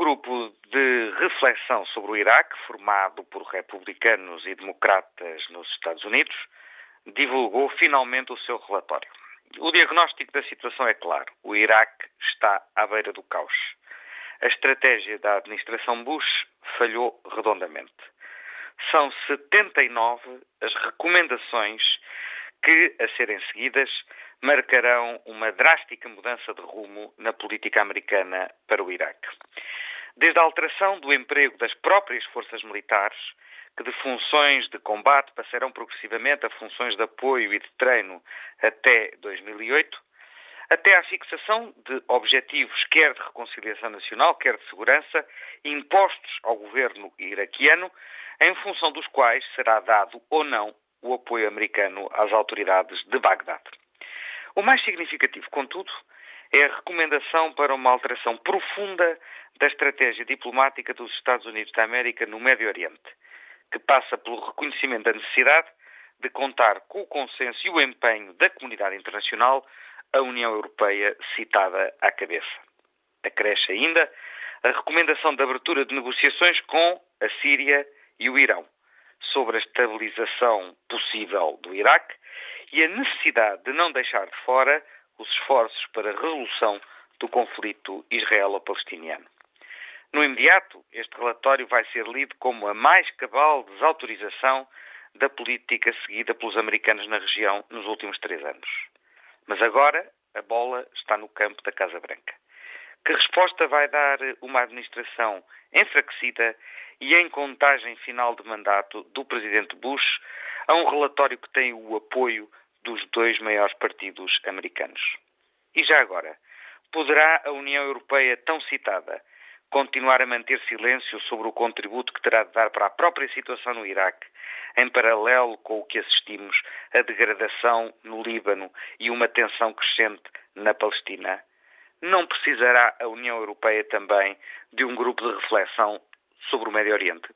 grupo de reflexão sobre o Iraque, formado por republicanos e democratas nos Estados Unidos, divulgou finalmente o seu relatório. O diagnóstico da situação é claro. O Iraque está à beira do caos. A estratégia da administração Bush falhou redondamente. São 79 as recomendações que, a serem seguidas, marcarão uma drástica mudança de rumo na política americana para o Iraque. Desde a alteração do emprego das próprias forças militares, que de funções de combate passarão progressivamente a funções de apoio e de treino até 2008, até à fixação de objetivos quer de reconciliação nacional, quer de segurança, impostos ao governo iraquiano, em função dos quais será dado ou não o apoio americano às autoridades de Bagdad. O mais significativo, contudo, é a recomendação para uma alteração profunda da estratégia diplomática dos Estados Unidos da América no Médio Oriente, que passa pelo reconhecimento da necessidade de contar com o consenso e o empenho da comunidade internacional, a União Europeia citada à cabeça. Acresce ainda a recomendação de abertura de negociações com a Síria e o Irão sobre a estabilização possível do Iraque e a necessidade de não deixar de fora os esforços para a resolução do conflito israelo-palestiniano. No imediato, este relatório vai ser lido como a mais cabal desautorização da política seguida pelos americanos na região nos últimos três anos. Mas agora a bola está no campo da Casa Branca. Que resposta vai dar uma administração enfraquecida e em contagem final de mandato do presidente Bush a um relatório que tem o apoio dos dois maiores partidos americanos. E já agora, poderá a União Europeia, tão citada, continuar a manter silêncio sobre o contributo que terá de dar para a própria situação no Iraque, em paralelo com o que assistimos a degradação no Líbano e uma tensão crescente na Palestina? Não precisará a União Europeia também de um grupo de reflexão sobre o Médio Oriente?